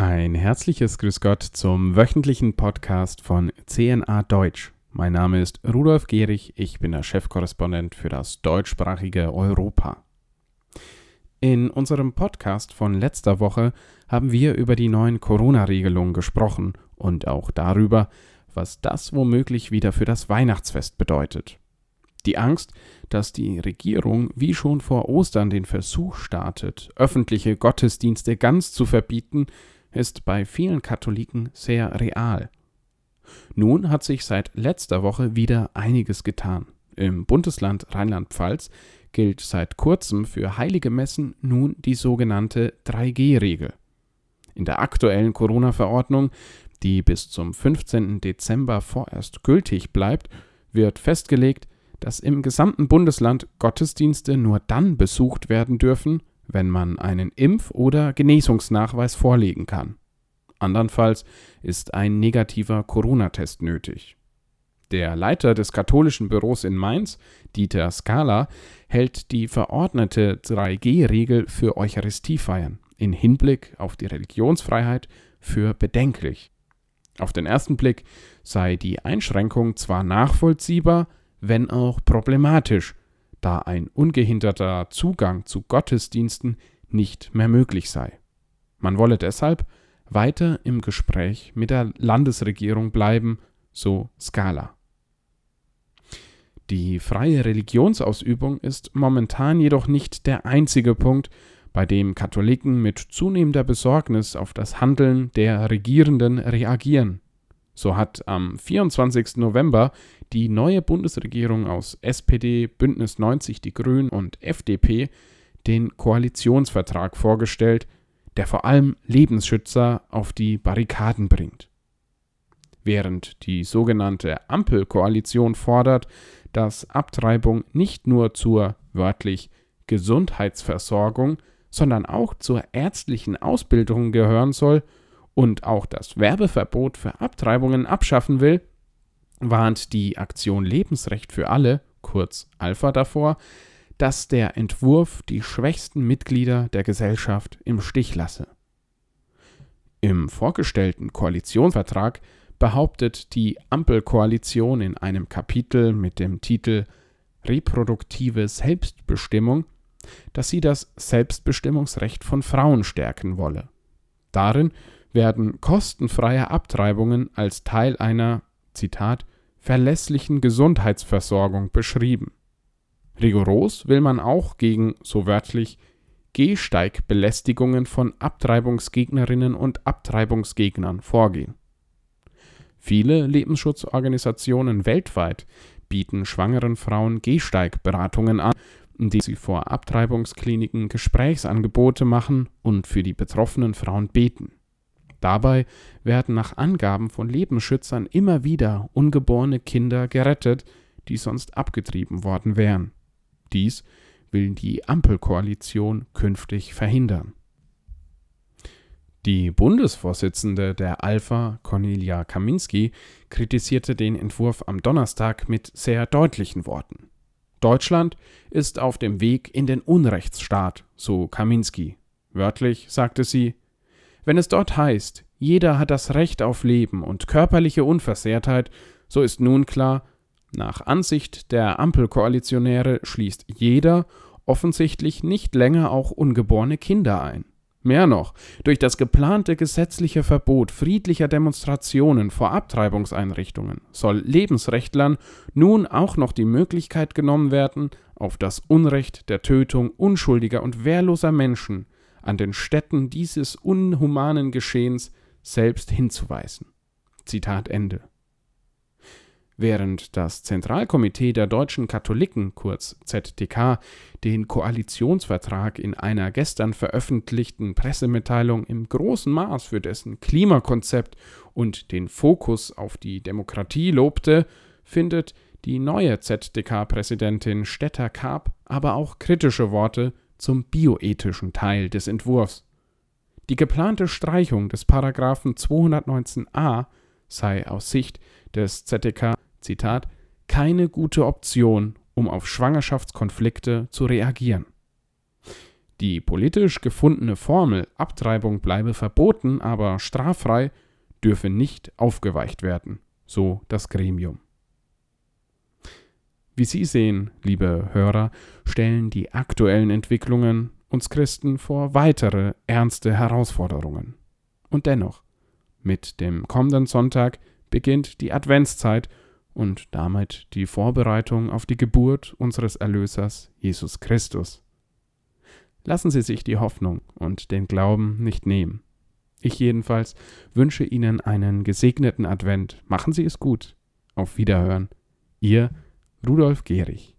Ein herzliches Grüß Gott zum wöchentlichen Podcast von CNA Deutsch. Mein Name ist Rudolf Gehrig, ich bin der Chefkorrespondent für das deutschsprachige Europa. In unserem Podcast von letzter Woche haben wir über die neuen Corona-Regelungen gesprochen und auch darüber, was das womöglich wieder für das Weihnachtsfest bedeutet. Die Angst, dass die Regierung wie schon vor Ostern den Versuch startet, öffentliche Gottesdienste ganz zu verbieten, ist bei vielen Katholiken sehr real. Nun hat sich seit letzter Woche wieder einiges getan. Im Bundesland Rheinland-Pfalz gilt seit kurzem für heilige Messen nun die sogenannte 3G-Regel. In der aktuellen Corona-Verordnung, die bis zum 15. Dezember vorerst gültig bleibt, wird festgelegt, dass im gesamten Bundesland Gottesdienste nur dann besucht werden dürfen, wenn man einen Impf- oder Genesungsnachweis vorlegen kann. Andernfalls ist ein negativer Corona-Test nötig. Der Leiter des katholischen Büros in Mainz, Dieter Scala, hält die verordnete 3G-Regel für Eucharistiefeiern in Hinblick auf die Religionsfreiheit für bedenklich. Auf den ersten Blick sei die Einschränkung zwar nachvollziehbar, wenn auch problematisch, da ein ungehinderter Zugang zu Gottesdiensten nicht mehr möglich sei. Man wolle deshalb weiter im Gespräch mit der Landesregierung bleiben, so Scala. Die freie Religionsausübung ist momentan jedoch nicht der einzige Punkt, bei dem Katholiken mit zunehmender Besorgnis auf das Handeln der Regierenden reagieren. So hat am 24. November die neue Bundesregierung aus SPD, Bündnis 90 Die Grünen und FDP den Koalitionsvertrag vorgestellt, der vor allem Lebensschützer auf die Barrikaden bringt. Während die sogenannte Ampelkoalition fordert, dass Abtreibung nicht nur zur wörtlich Gesundheitsversorgung, sondern auch zur ärztlichen Ausbildung gehören soll und auch das Werbeverbot für Abtreibungen abschaffen will, warnt die Aktion Lebensrecht für alle, kurz Alpha, davor, dass der Entwurf die schwächsten Mitglieder der Gesellschaft im Stich lasse. Im vorgestellten Koalitionsvertrag behauptet die Ampelkoalition in einem Kapitel mit dem Titel Reproduktive Selbstbestimmung, dass sie das Selbstbestimmungsrecht von Frauen stärken wolle. Darin werden kostenfreie Abtreibungen als Teil einer, Zitat, verlässlichen Gesundheitsversorgung beschrieben. Rigoros will man auch gegen, so wörtlich, Gehsteigbelästigungen von Abtreibungsgegnerinnen und Abtreibungsgegnern vorgehen. Viele Lebensschutzorganisationen weltweit bieten schwangeren Frauen Gehsteigberatungen an, indem sie vor Abtreibungskliniken Gesprächsangebote machen und für die betroffenen Frauen beten. Dabei werden nach Angaben von Lebensschützern immer wieder ungeborene Kinder gerettet, die sonst abgetrieben worden wären. Dies will die Ampelkoalition künftig verhindern. Die Bundesvorsitzende der Alpha, Cornelia Kaminski, kritisierte den Entwurf am Donnerstag mit sehr deutlichen Worten. Deutschland ist auf dem Weg in den Unrechtsstaat, so Kaminski. Wörtlich sagte sie, wenn es dort heißt, jeder hat das Recht auf Leben und körperliche Unversehrtheit, so ist nun klar, nach Ansicht der Ampelkoalitionäre schließt jeder offensichtlich nicht länger auch ungeborene Kinder ein. Mehr noch, durch das geplante gesetzliche Verbot friedlicher Demonstrationen vor Abtreibungseinrichtungen soll Lebensrechtlern nun auch noch die Möglichkeit genommen werden, auf das Unrecht der Tötung unschuldiger und wehrloser Menschen an den Stätten dieses unhumanen Geschehens selbst hinzuweisen. Zitat Ende. Während das Zentralkomitee der deutschen Katholiken, kurz ZDK, den Koalitionsvertrag in einer gestern veröffentlichten Pressemitteilung im großen Maß für dessen Klimakonzept und den Fokus auf die Demokratie lobte, findet die neue ZDK-Präsidentin Stetter Karp aber auch kritische Worte zum bioethischen Teil des Entwurfs. Die geplante Streichung des Paragraphen 219a sei aus Sicht des ZDK, Zitat, keine gute Option, um auf Schwangerschaftskonflikte zu reagieren. Die politisch gefundene Formel Abtreibung bleibe verboten, aber straffrei dürfe nicht aufgeweicht werden, so das Gremium. Wie Sie sehen, liebe Hörer, stellen die aktuellen Entwicklungen uns Christen vor weitere ernste Herausforderungen. Und dennoch, mit dem kommenden Sonntag beginnt die Adventszeit und damit die Vorbereitung auf die Geburt unseres Erlösers Jesus Christus. Lassen Sie sich die Hoffnung und den Glauben nicht nehmen. Ich jedenfalls wünsche Ihnen einen gesegneten Advent. Machen Sie es gut. Auf Wiederhören. Ihr Rudolf Gehrig.